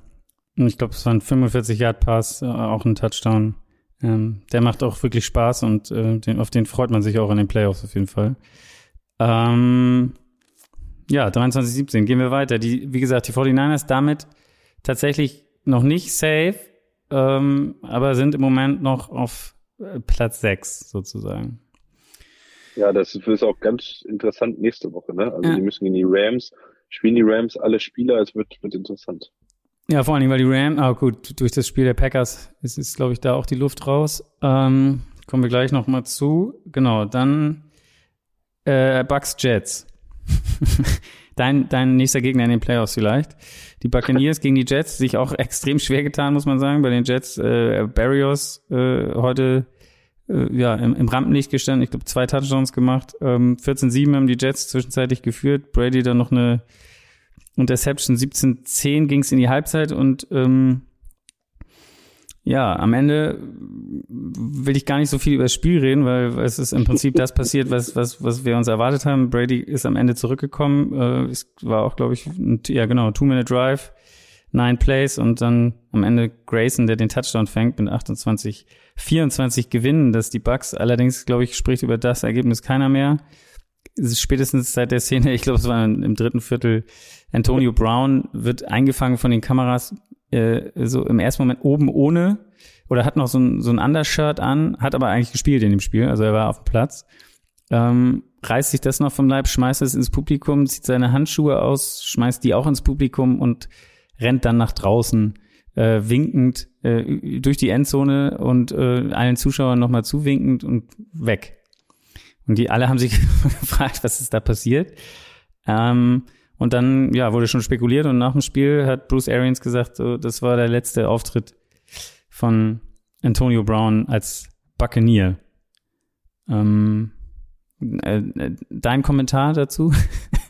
ich glaube, es war ein 45 Yard Pass, äh, auch ein Touchdown. Ähm, der macht auch wirklich Spaß und äh, den, auf den freut man sich auch in den Playoffs auf jeden Fall. Ähm, ja, 23-17, gehen wir weiter. Die, wie gesagt, die 49ers damit tatsächlich noch nicht safe, ähm, aber sind im Moment noch auf äh, Platz 6 sozusagen. Ja, das ist auch ganz interessant nächste Woche, ne? Also ja. die müssen in die Rams, spielen die Rams alle Spieler, es wird, wird interessant. Ja, vor allen Dingen, weil die Rams, ah gut, durch das Spiel der Packers ist, ist glaube ich, da auch die Luft raus. Ähm, kommen wir gleich nochmal zu. Genau, dann äh, Bucks Jets. dein, dein nächster Gegner in den Playoffs vielleicht. Die Buccaneers gegen die Jets, sich auch extrem schwer getan, muss man sagen. Bei den Jets, äh, Barrios äh, heute äh, ja im, im Rampenlicht gestanden. Ich glaube, zwei Touchdowns gemacht. Ähm, 14-7 haben die Jets zwischenzeitlich geführt. Brady dann noch eine Interception. 17-10 ging es in die Halbzeit und ähm, ja, am Ende will ich gar nicht so viel über das Spiel reden, weil es ist im Prinzip das passiert, was, was, was wir uns erwartet haben. Brady ist am Ende zurückgekommen. Äh, es war auch, glaube ich, ein, ja genau, Two-Minute-Drive, nine Plays und dann am Ende Grayson, der den Touchdown fängt mit 28, 24 gewinnen, dass die Bucks. Allerdings, glaube ich, spricht über das Ergebnis keiner mehr. Spätestens seit der Szene, ich glaube, es war im dritten Viertel, Antonio Brown wird eingefangen von den Kameras äh, so im ersten Moment oben ohne oder hat noch so ein, so ein Undershirt an, hat aber eigentlich gespielt in dem Spiel, also er war auf dem Platz. Ähm, reißt sich das noch vom Leib, schmeißt es ins Publikum, zieht seine Handschuhe aus, schmeißt die auch ins Publikum und rennt dann nach draußen, äh, winkend äh, durch die Endzone und äh, allen Zuschauern nochmal zuwinkend und weg. Und die alle haben sich gefragt, was ist da passiert. Ähm, und dann, ja, wurde schon spekuliert und nach dem Spiel hat Bruce Arians gesagt, so, das war der letzte Auftritt von Antonio Brown als Buccaneer. Ähm, äh, äh dein Kommentar dazu?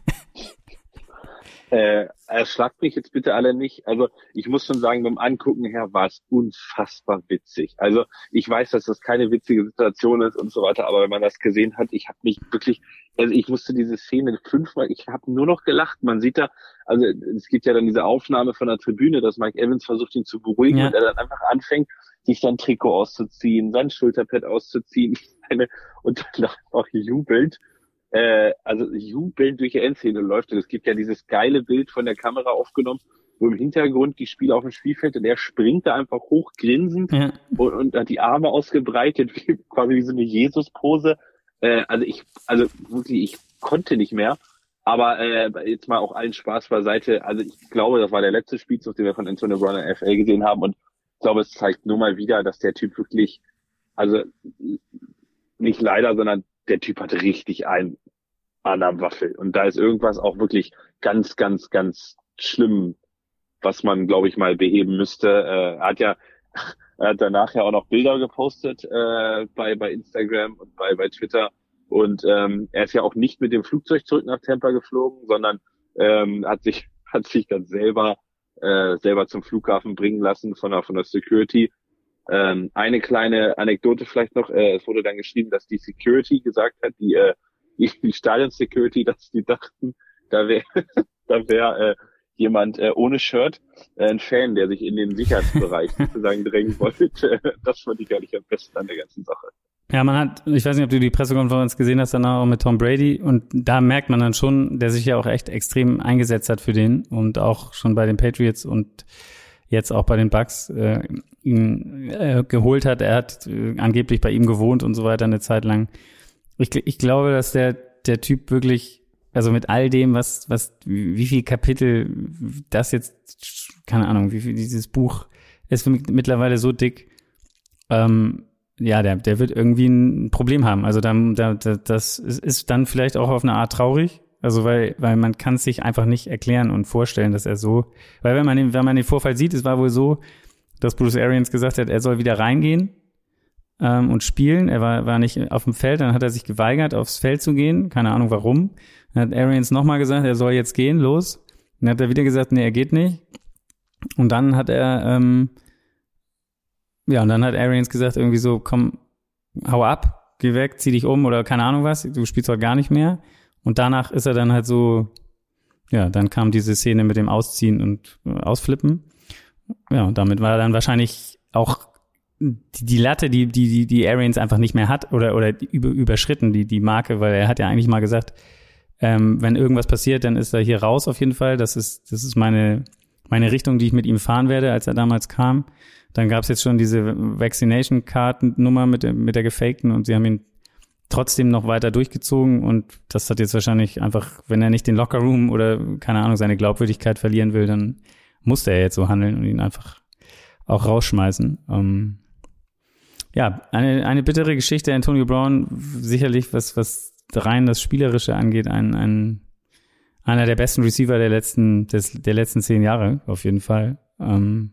Äh, erschlagt mich jetzt bitte alle nicht. Also ich muss schon sagen, beim Angucken her war es unfassbar witzig. Also ich weiß, dass das keine witzige Situation ist und so weiter, aber wenn man das gesehen hat, ich habe mich wirklich, also ich musste diese Szene fünfmal, ich habe nur noch gelacht. Man sieht da, also es gibt ja dann diese Aufnahme von der Tribüne, dass Mike Evans versucht, ihn zu beruhigen ja. und er dann einfach anfängt, sich sein Trikot auszuziehen, sein Schulterpad auszuziehen und dann auch jubelt äh, also jubelnd durch die Endszene läuft. Und es gibt ja dieses geile Bild von der Kamera aufgenommen, wo im Hintergrund die Spieler auf dem Spielfeld und er springt da einfach hoch grinsend ja. und, und hat die Arme ausgebreitet, wie, quasi wie so eine Jesus-Pose. Äh, also ich, also wirklich, ich konnte nicht mehr. Aber äh, jetzt mal auch allen Spaß beiseite. Also ich glaube, das war der letzte Spielzug, den wir von Antonio Brown in FL gesehen haben. Und ich glaube, es zeigt nur mal wieder, dass der Typ wirklich, also nicht leider, sondern der Typ hat richtig einen an der Waffel. Und da ist irgendwas auch wirklich ganz, ganz, ganz schlimm, was man, glaube ich, mal beheben müsste. Äh, er hat ja, er hat danach ja auch noch Bilder gepostet äh, bei, bei Instagram und bei, bei Twitter. Und ähm, er ist ja auch nicht mit dem Flugzeug zurück nach Tampa geflogen, sondern ähm, hat sich hat sich dann selber äh, selber zum Flughafen bringen lassen von der von der Security. Ähm, eine kleine Anekdote vielleicht noch: äh, Es wurde dann geschrieben, dass die Security gesagt hat, die äh, die Stadion-Security, dass die dachten, da wäre da wär, äh, jemand äh, ohne Shirt, äh, ein Fan, der sich in den Sicherheitsbereich sozusagen drängen wollte. Das fand ich gar nicht am besten an der ganzen Sache. Ja, man hat, ich weiß nicht, ob du die Pressekonferenz gesehen hast, danach auch mit Tom Brady und da merkt man dann schon, der sich ja auch echt extrem eingesetzt hat für den und auch schon bei den Patriots und jetzt auch bei den Bucks äh, ihn äh, geholt hat. Er hat äh, angeblich bei ihm gewohnt und so weiter eine Zeit lang. Ich, ich glaube, dass der, der Typ wirklich, also mit all dem, was, was, wie viel Kapitel das jetzt, keine Ahnung, wie viel dieses Buch ist mittlerweile so dick, ähm, ja, der, der wird irgendwie ein Problem haben. Also dann, da, das ist dann vielleicht auch auf eine Art traurig. Also weil, weil man kann es sich einfach nicht erklären und vorstellen, dass er so, weil wenn man den, wenn man den Vorfall sieht, es war wohl so, dass Bruce Arians gesagt hat, er soll wieder reingehen ähm, und spielen. Er war, war nicht auf dem Feld, dann hat er sich geweigert, aufs Feld zu gehen. Keine Ahnung warum. Dann hat Arians nochmal gesagt, er soll jetzt gehen, los. Dann hat er wieder gesagt, nee, er geht nicht. Und dann hat er ähm, ja, und dann hat Arians gesagt, irgendwie so, komm, hau ab, geh weg, zieh dich um oder keine Ahnung was, du spielst heute gar nicht mehr. Und danach ist er dann halt so, ja, dann kam diese Szene mit dem Ausziehen und äh, Ausflippen. Ja, und damit war er dann wahrscheinlich auch die, die Latte, die, die, die, die Arians einfach nicht mehr hat oder, oder über, überschritten, die, die Marke, weil er hat ja eigentlich mal gesagt, ähm, wenn irgendwas passiert, dann ist er hier raus auf jeden Fall. Das ist, das ist meine, meine Richtung, die ich mit ihm fahren werde, als er damals kam. Dann gab es jetzt schon diese Vaccination Card Nummer mit, mit der gefakten und sie haben ihn trotzdem noch weiter durchgezogen und das hat jetzt wahrscheinlich einfach, wenn er nicht den Locker Room oder keine Ahnung seine Glaubwürdigkeit verlieren will, dann musste er jetzt so handeln und ihn einfach auch rausschmeißen. Ähm, ja, eine, eine bittere Geschichte. Antonio Brown sicherlich, was, was rein das Spielerische angeht, ein, ein einer der besten Receiver der letzten, des, der letzten zehn Jahre, auf jeden Fall. Ähm,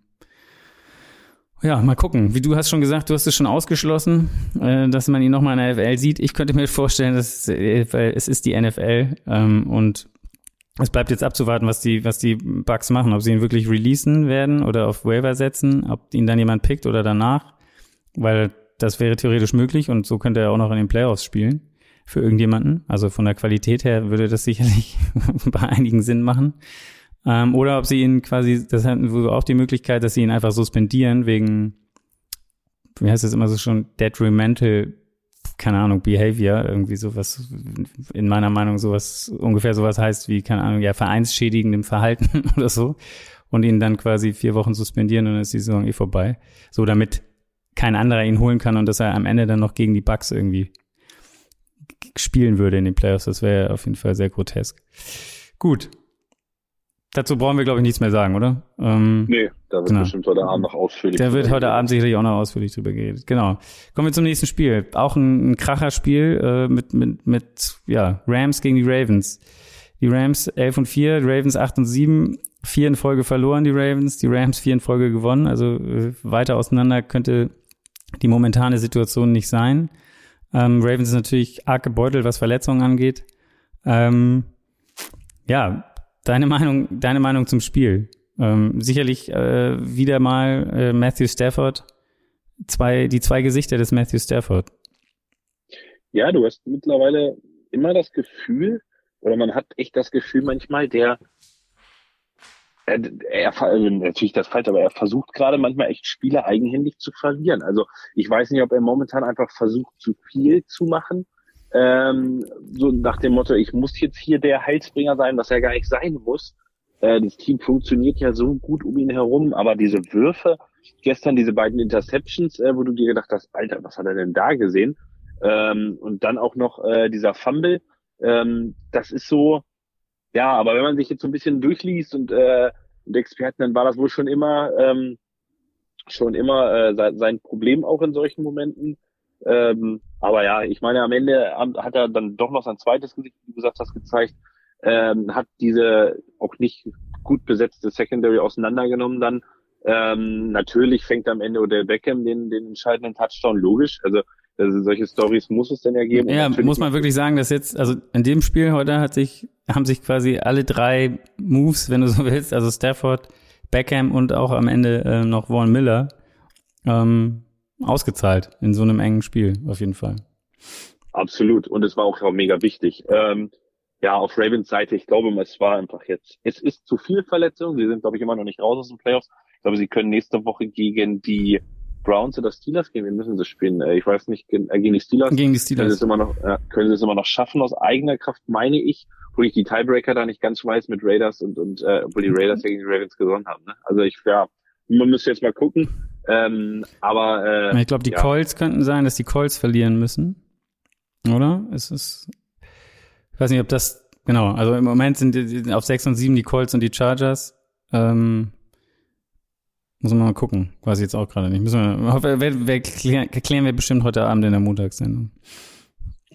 ja, mal gucken. Wie du hast schon gesagt, du hast es schon ausgeschlossen, äh, dass man ihn nochmal in der NFL sieht. Ich könnte mir vorstellen, dass äh, es ist die NFL ähm, und es bleibt jetzt abzuwarten, was die, was die Bugs machen, ob sie ihn wirklich releasen werden oder auf Waiver setzen, ob ihn dann jemand pickt oder danach, weil das wäre theoretisch möglich und so könnte er auch noch in den Playoffs spielen für irgendjemanden. Also von der Qualität her würde das sicherlich bei einigen Sinn machen. Ähm, oder ob sie ihn quasi, das hatten wir auch die Möglichkeit, dass sie ihn einfach suspendieren wegen, wie heißt das immer so schon, detrimental, keine Ahnung, behavior, irgendwie sowas, in meiner Meinung sowas, ungefähr sowas heißt wie, keine Ahnung, ja, vereinsschädigendem Verhalten oder so. Und ihn dann quasi vier Wochen suspendieren und dann ist die Saison eh vorbei. So, damit kein anderer ihn holen kann und dass er am Ende dann noch gegen die Bugs irgendwie spielen würde in den Playoffs. Das wäre auf jeden Fall sehr grotesk. Gut, Dazu brauchen wir, glaube ich, nichts mehr sagen, oder? Ähm, nee, da wird genau. bestimmt heute Abend noch ausführlich. Da wird heute Abend sicherlich auch noch ausführlich drüber geredet. Genau. Kommen wir zum nächsten Spiel. Auch ein, ein Kracherspiel äh, mit, mit, mit ja, Rams gegen die Ravens. Die Rams 11 und 4, die Ravens 8 und 7. Vier in Folge verloren, die Ravens. Die Rams vier in Folge gewonnen. Also äh, weiter auseinander könnte die momentane Situation nicht sein. Ähm, Ravens ist natürlich arg gebeutelt, was Verletzungen angeht. Ähm, ja, Deine Meinung, deine Meinung zum Spiel? Ähm, sicherlich äh, wieder mal äh, Matthew Stafford, zwei, die zwei Gesichter des Matthew Stafford. Ja, du hast mittlerweile immer das Gefühl, oder man hat echt das Gefühl manchmal, der er, er also natürlich das falsch, aber er versucht gerade manchmal echt Spiele eigenhändig zu verlieren. Also ich weiß nicht, ob er momentan einfach versucht, zu viel zu machen ähm, so nach dem Motto, ich muss jetzt hier der Heilsbringer sein, was er gar nicht sein muss. Äh, das Team funktioniert ja so gut um ihn herum, aber diese Würfe, gestern diese beiden Interceptions, äh, wo du dir gedacht hast, Alter, was hat er denn da gesehen? Ähm, und dann auch noch äh, dieser Fumble, ähm, das ist so, ja, aber wenn man sich jetzt so ein bisschen durchliest und, äh, und Experten, dann war das wohl schon immer ähm, schon immer äh, sein Problem auch in solchen Momenten. Ähm, aber ja, ich meine, am Ende hat er dann doch noch sein zweites Gesicht, wie du gesagt hast, gezeigt, ähm, hat diese auch nicht gut besetzte Secondary auseinandergenommen dann. Ähm, natürlich fängt am Ende Odell Beckham den, den entscheidenden Touchdown, logisch. Also also solche Stories muss es denn ergeben. Ja, muss man wirklich sagen, dass jetzt, also in dem Spiel heute hat sich, haben sich quasi alle drei Moves, wenn du so willst, also Stafford, Beckham und auch am Ende äh, noch Vaughn Miller, ähm, ausgezahlt in so einem engen Spiel, auf jeden Fall. Absolut. Und es war auch mega wichtig. Ähm, ja, auf Ravens Seite, ich glaube, es war einfach jetzt, es ist zu viel Verletzung. Sie sind, glaube ich, immer noch nicht raus aus den Playoffs. Ich glaube, sie können nächste Woche gegen die Browns oder Steelers gehen. Wir müssen sie spielen. Äh, ich weiß nicht, äh, gegen die Steelers. Gegen die Steelers. Können sie es immer noch, äh, können sie es immer noch schaffen aus eigener Kraft, meine ich. Wo ich die Tiebreaker da nicht ganz weiß mit Raiders und, und äh, obwohl die Raiders ja gegen die Ravens gewonnen haben. Ne? Also ich, ja, man müsste jetzt mal gucken. Ähm, aber äh, ich glaube, die ja. Colts könnten sein, dass die Colts verlieren müssen. Oder? Es ist, ich weiß nicht, ob das, genau, also im Moment sind die, auf 6 und 7 die Colts und die Chargers. Ähm, muss man mal gucken. Weiß ich jetzt auch gerade nicht. Müssen wir, hoffe, wir, wir klären, klären wir bestimmt heute Abend in der Montagssendung.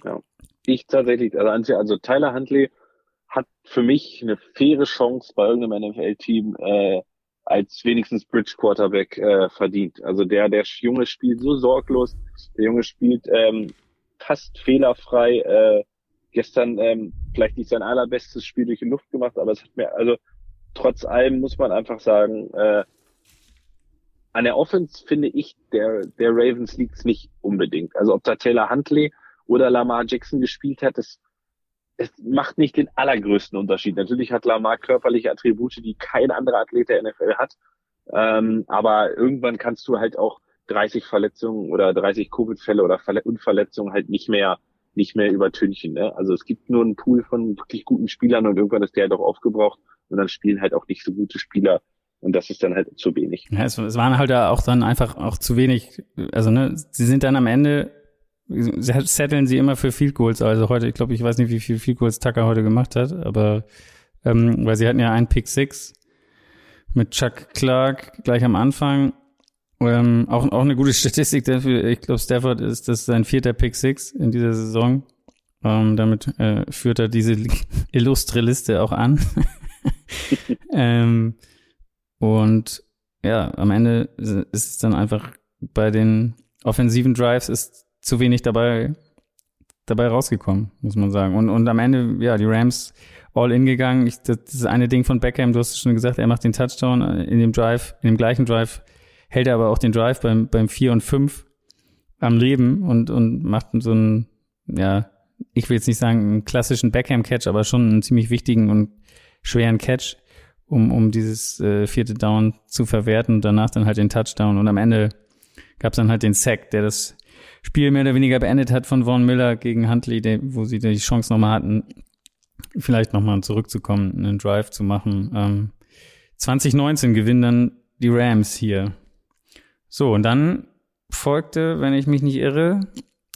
Ja. Ich tatsächlich, also, also Tyler Huntley hat für mich eine faire Chance bei irgendeinem NFL-Team äh, als wenigstens Bridge Quarterback äh, verdient. Also der, der Junge spielt so sorglos, der Junge spielt ähm, fast fehlerfrei. Äh, gestern ähm, vielleicht nicht sein allerbestes Spiel durch die Luft gemacht, aber es hat mir, also trotz allem muss man einfach sagen, äh, an der Offense finde ich, der, der Ravens liegt's nicht unbedingt. Also ob da Taylor Huntley oder Lamar Jackson gespielt hat, das, es macht nicht den allergrößten Unterschied. Natürlich hat Lamar körperliche Attribute, die kein anderer Athlet der NFL hat. Ähm, aber irgendwann kannst du halt auch 30 Verletzungen oder 30 Covid-Fälle oder Unverletzungen halt nicht mehr nicht mehr übertünchen. Ne? Also es gibt nur einen Pool von wirklich guten Spielern und irgendwann ist der halt auch aufgebraucht und dann spielen halt auch nicht so gute Spieler und das ist dann halt zu wenig. Ja, es, es waren halt auch dann einfach auch zu wenig. Also ne, sie sind dann am Ende setteln sie immer für Field Goals. Also heute, ich glaube, ich weiß nicht, wie viel Field Goals Tucker heute gemacht hat, aber ähm, weil sie hatten ja einen Pick Six mit Chuck Clark gleich am Anfang. Ähm, auch, auch eine gute Statistik dafür. Ich glaube, Stafford ist das sein vierter Pick Six in dieser Saison. Ähm, damit äh, führt er diese illustre Liste auch an. ähm, und ja, am Ende ist es dann einfach bei den offensiven Drives ist zu wenig dabei, dabei rausgekommen, muss man sagen. Und, und am Ende, ja, die Rams all in gegangen. Ich, das, das eine Ding von Beckham, du hast es schon gesagt, er macht den Touchdown in dem Drive, in dem gleichen Drive, hält er aber auch den Drive beim, beim 4 und 5 am Leben und, und macht so einen, ja, ich will jetzt nicht sagen einen klassischen Beckham-Catch, aber schon einen ziemlich wichtigen und schweren Catch, um, um dieses äh, vierte Down zu verwerten und danach dann halt den Touchdown. Und am Ende gab es dann halt den Sack, der das Spiel mehr oder weniger beendet hat von Vaughn Miller gegen Huntley, wo sie die Chance nochmal hatten, vielleicht nochmal zurückzukommen, einen Drive zu machen. Ähm, 2019 gewinnen dann die Rams hier. So, und dann folgte, wenn ich mich nicht irre,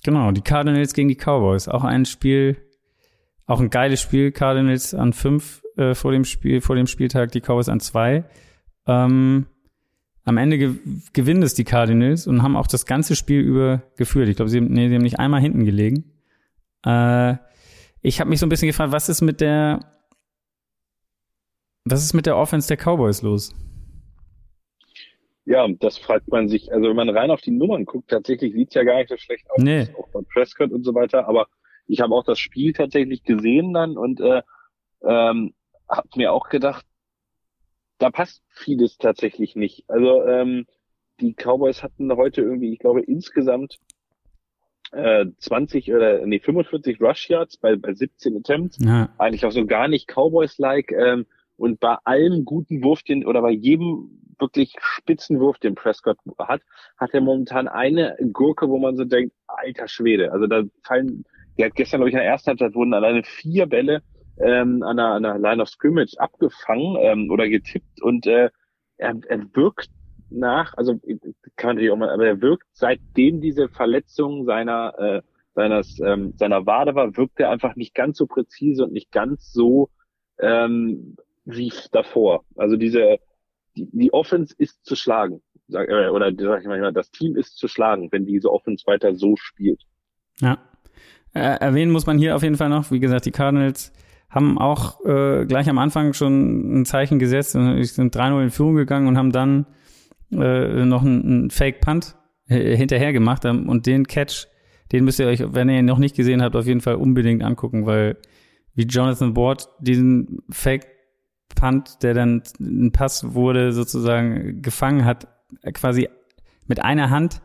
genau, die Cardinals gegen die Cowboys. Auch ein Spiel, auch ein geiles Spiel. Cardinals an fünf äh, vor dem Spiel, vor dem Spieltag, die Cowboys an zwei. Ähm, am Ende ge gewinnen es die Cardinals und haben auch das ganze Spiel über geführt. Ich glaube, sie, nee, sie haben nicht einmal hinten gelegen. Äh, ich habe mich so ein bisschen gefragt, was ist mit der, was ist mit der Offense der Cowboys los? Ja, das fragt man sich. Also wenn man rein auf die Nummern guckt, tatsächlich sieht's ja gar nicht so schlecht aus, nee. auch bei Prescott und so weiter. Aber ich habe auch das Spiel tatsächlich gesehen dann und äh, ähm, habe mir auch gedacht, da passt vieles tatsächlich nicht. Also ähm, die Cowboys hatten heute irgendwie, ich glaube, insgesamt äh, 20 oder nee, 45 Rush Yards bei, bei 17 Attempts. Ja. Eigentlich auch so gar nicht Cowboys-like. Ähm, und bei allem guten Wurf, den, oder bei jedem wirklich Spitzenwurf, den Prescott hat, hat er momentan eine Gurke, wo man so denkt, alter Schwede. Also da fallen, der hat gestern, glaube ich, in der ersten Halbzeit wurden alleine vier Bälle ähm, an, einer, an einer Line of Scrimmage abgefangen ähm, oder getippt und äh, er, er wirkt nach, also kann man natürlich auch mal, aber er wirkt seitdem diese Verletzung seiner äh, seines, ähm, seiner Wade war, wirkt er einfach nicht ganz so präzise und nicht ganz so ähm, wie davor. Also diese die, die Offense ist zu schlagen. Sag, äh, oder sag ich manchmal, das Team ist zu schlagen, wenn diese Offense weiter so spielt. Ja. Äh, erwähnen muss man hier auf jeden Fall noch, wie gesagt, die Cardinals haben auch äh, gleich am Anfang schon ein Zeichen gesetzt und sind 3-0 in Führung gegangen und haben dann äh, noch einen, Fake-Punt äh, hinterher gemacht ähm, und den Catch, den müsst ihr euch, wenn ihr ihn noch nicht gesehen habt, auf jeden Fall unbedingt angucken, weil wie Jonathan Ward diesen Fake-Punt, der dann ein Pass wurde, sozusagen gefangen hat, quasi mit einer Hand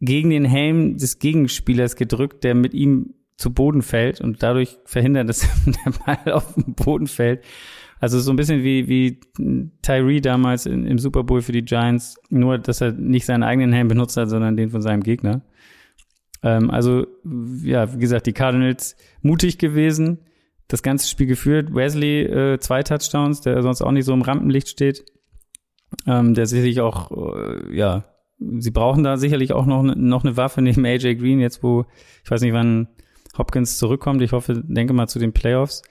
gegen den Helm des Gegenspielers gedrückt, der mit ihm zu Boden fällt und dadurch verhindert, dass der Ball auf den Boden fällt. Also so ein bisschen wie, wie Tyree damals in, im Super Bowl für die Giants, nur dass er nicht seinen eigenen Helm benutzt hat, sondern den von seinem Gegner. Ähm, also, ja, wie gesagt, die Cardinals mutig gewesen, das ganze Spiel geführt. Wesley äh, zwei Touchdowns, der sonst auch nicht so im Rampenlicht steht. ähm, der sicherlich auch, äh, ja, sie brauchen da sicherlich auch noch, noch eine Waffe neben AJ Green, jetzt wo, ich weiß nicht, wann Hopkins zurückkommt. Ich hoffe, denke mal zu den Playoffs.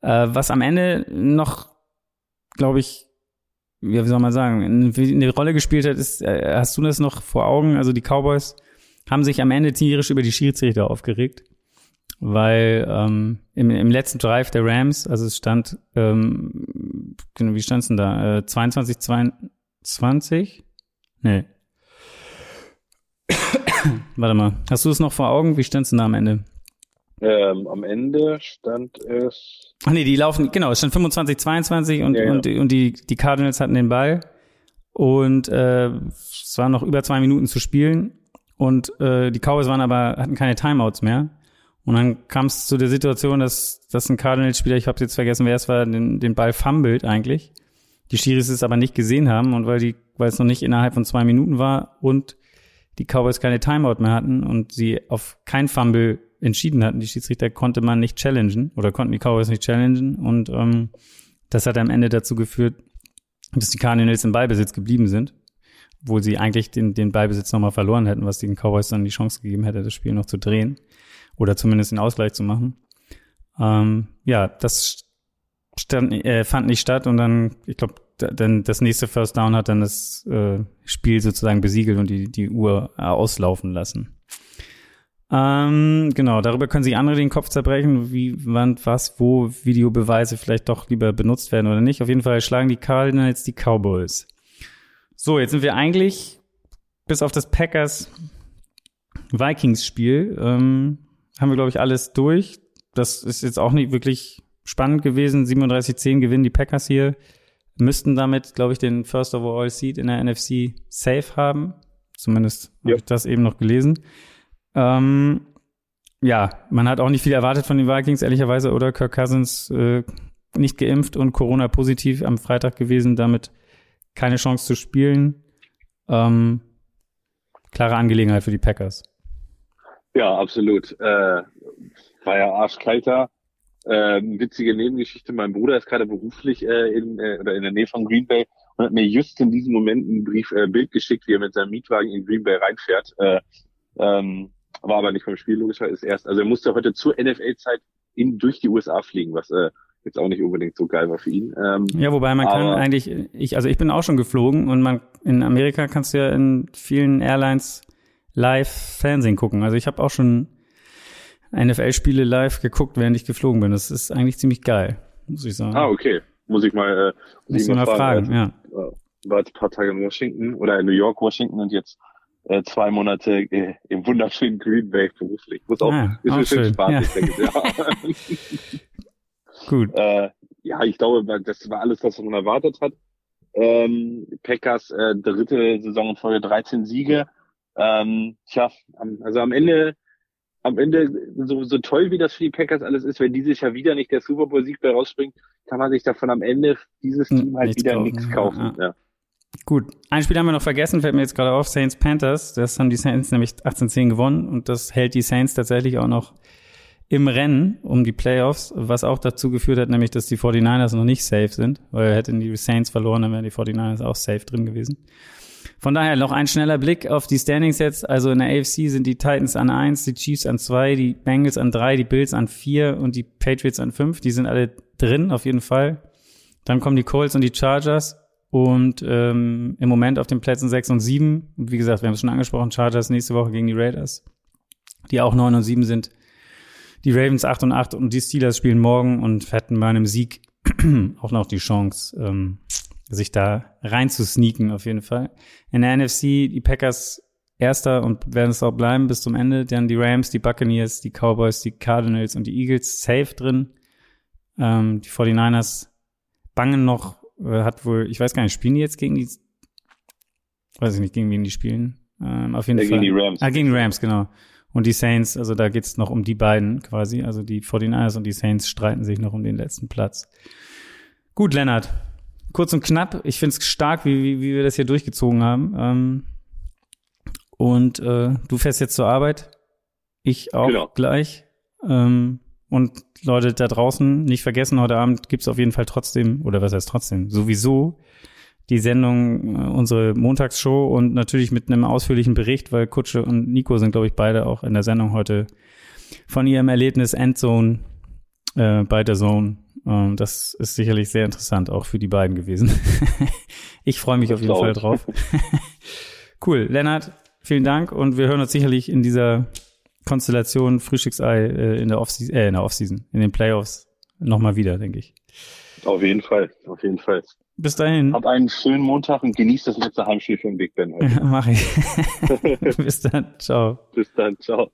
Äh, was am Ende noch, glaube ich, wie soll man sagen, eine Rolle gespielt hat, ist, äh, hast du das noch vor Augen? Also die Cowboys haben sich am Ende tierisch über die Schiedsrichter aufgeregt, weil ähm, im, im letzten Drive der Rams, also es stand, ähm, wie stand es denn da? Äh, 22, 22? Nee. Warte mal, hast du es noch vor Augen? Wie stand es denn da am Ende? Ähm, am Ende stand es. Ach nee, die laufen, genau, es stand 25, 22 und, ja, ja. und, und die, die Cardinals hatten den Ball. Und äh, es waren noch über zwei Minuten zu spielen. Und äh, die Cowboys waren aber, hatten keine Timeouts mehr. Und dann kam es zu der Situation, dass, dass ein Cardinals-Spieler, ich habe jetzt vergessen, wer es war, den, den Ball fummelt eigentlich. Die Schiris es aber nicht gesehen haben und weil die, weil es noch nicht innerhalb von zwei Minuten war und die Cowboys keine Timeout mehr hatten und sie auf kein Fumble entschieden hatten, die Schiedsrichter, konnte man nicht challengen oder konnten die Cowboys nicht challengen. Und ähm, das hat am Ende dazu geführt, dass die Cardinals im Ballbesitz geblieben sind, obwohl sie eigentlich den, den Ballbesitz nochmal verloren hätten, was den Cowboys dann die Chance gegeben hätte, das Spiel noch zu drehen oder zumindest den Ausgleich zu machen. Ähm, ja, das stand, äh, fand nicht statt und dann, ich glaube, dann das nächste First Down hat dann das äh, Spiel sozusagen besiegelt und die, die Uhr äh, auslaufen lassen. Ähm, genau, darüber können sich andere den Kopf zerbrechen, wie, wann, was, wo Videobeweise vielleicht doch lieber benutzt werden oder nicht. Auf jeden Fall schlagen die Cardinals die Cowboys. So, jetzt sind wir eigentlich bis auf das Packers Vikings Spiel, ähm, haben wir, glaube ich, alles durch. Das ist jetzt auch nicht wirklich spannend gewesen. 37-10 gewinnen die Packers hier. Müssten damit, glaube ich, den First Overall Seed in der NFC safe haben. Zumindest ja. habe ich das eben noch gelesen. Ähm, ja, man hat auch nicht viel erwartet von den Vikings, ehrlicherweise, oder? Kirk Cousins äh, nicht geimpft und Corona-positiv am Freitag gewesen, damit keine Chance zu spielen. Ähm, klare Angelegenheit für die Packers. Ja, absolut. Äh, war ja arschkalter. Äh, witzige Nebengeschichte. Mein Bruder ist gerade beruflich äh, in, äh, oder in der Nähe von Green Bay und hat mir just in diesem Moment ein Brief, äh, Bild geschickt, wie er mit seinem Mietwagen in Green Bay reinfährt. Äh, ähm, war aber nicht vom Spiel logischer, ist erst, also er musste heute zur NFL-Zeit in, durch die USA fliegen, was äh, jetzt auch nicht unbedingt so geil war für ihn. Ähm, ja, wobei man kann eigentlich, ich, also ich bin auch schon geflogen und man in Amerika kannst du ja in vielen Airlines live Fernsehen gucken. Also ich habe auch schon NFL-Spiele live geguckt, während ich geflogen bin. Das ist eigentlich ziemlich geil, muss ich sagen. Ah, okay. Muss ich mal, äh, muss, muss ich mal fragen, fragen ja. War jetzt ein paar Tage in Washington oder in New York, Washington und jetzt äh, zwei Monate äh, im wunderschönen Green Bay beruflich. Muss auch, ah, ist auch schön Spaß, ja. ich denke, ja. Gut. Äh, ja, ich glaube, das war alles, was man erwartet hat. Ähm, Packers äh, dritte Saison in Folge 13 Siege. Ähm, tja, also am Ende, am Ende, so, so toll wie das für die Packers alles ist, wenn dieses Jahr wieder nicht der Super Bowl-Sieg bei rausspringt, kann man sich davon am Ende dieses hm, Team halt nichts wieder nichts kaufen. Ja, ja. Gut, ein Spiel haben wir noch vergessen, fällt mir jetzt gerade auf, Saints Panthers. Das haben die Saints nämlich 18-10 gewonnen und das hält die Saints tatsächlich auch noch im Rennen um die Playoffs, was auch dazu geführt hat, nämlich, dass die 49ers noch nicht safe sind, weil hätten die Saints verloren, dann wären die 49ers auch safe drin gewesen. Von daher noch ein schneller Blick auf die Standings jetzt. Also in der AFC sind die Titans an eins, die Chiefs an zwei, die Bengals an drei, die Bills an vier und die Patriots an fünf. Die sind alle drin, auf jeden Fall. Dann kommen die Colts und die Chargers und ähm, im Moment auf den Plätzen 6 und 7. Und wie gesagt, wir haben es schon angesprochen, Chargers nächste Woche gegen die Raiders, die auch 9 und 7 sind. Die Ravens 8 und 8 und die Steelers spielen morgen und hätten bei einem Sieg auch noch die Chance, ähm, sich da rein zu sneaken auf jeden Fall. In der NFC die Packers Erster und werden es auch bleiben bis zum Ende. Dann die Rams, die Buccaneers, die Cowboys, die Cardinals und die Eagles safe drin. Ähm, die 49ers bangen noch äh, hat wohl, ich weiß gar nicht, spielen die jetzt gegen die, weiß ich nicht, gegen wen die spielen. Ähm, auf jeden ja, Fall. Gegen die Rams. Ah, gegen Rams, genau. Und die Saints, also da geht's noch um die beiden quasi. Also die 49ers und die Saints streiten sich noch um den letzten Platz. Gut, Lennart. Kurz und knapp. Ich finde es stark, wie, wie, wie wir das hier durchgezogen haben. Ähm, und äh, du fährst jetzt zur Arbeit. Ich auch genau. gleich. Ähm, und Leute da draußen, nicht vergessen, heute Abend gibt's auf jeden Fall trotzdem, oder was heißt trotzdem, sowieso die Sendung, äh, unsere Montagsshow und natürlich mit einem ausführlichen Bericht, weil Kutsche und Nico sind, glaube ich, beide auch in der Sendung heute von ihrem Erlebnis Endzone äh, bei der Zone. Ähm, das ist sicherlich sehr interessant auch für die beiden gewesen. ich freue mich das auf jeden Fall drauf. cool. Lennart, vielen Dank und wir hören uns sicherlich in dieser Konstellation Frühstücksei äh, in der Offseason, äh, in der Offseason, in den Playoffs nochmal wieder, denke ich. Auf jeden Fall, auf jeden Fall. Bis dahin. Hab einen schönen Montag und genießt das letzte Heimspiel für den Big Ben heute. Mach ich. Bis dann. Ciao. Bis dann. Ciao.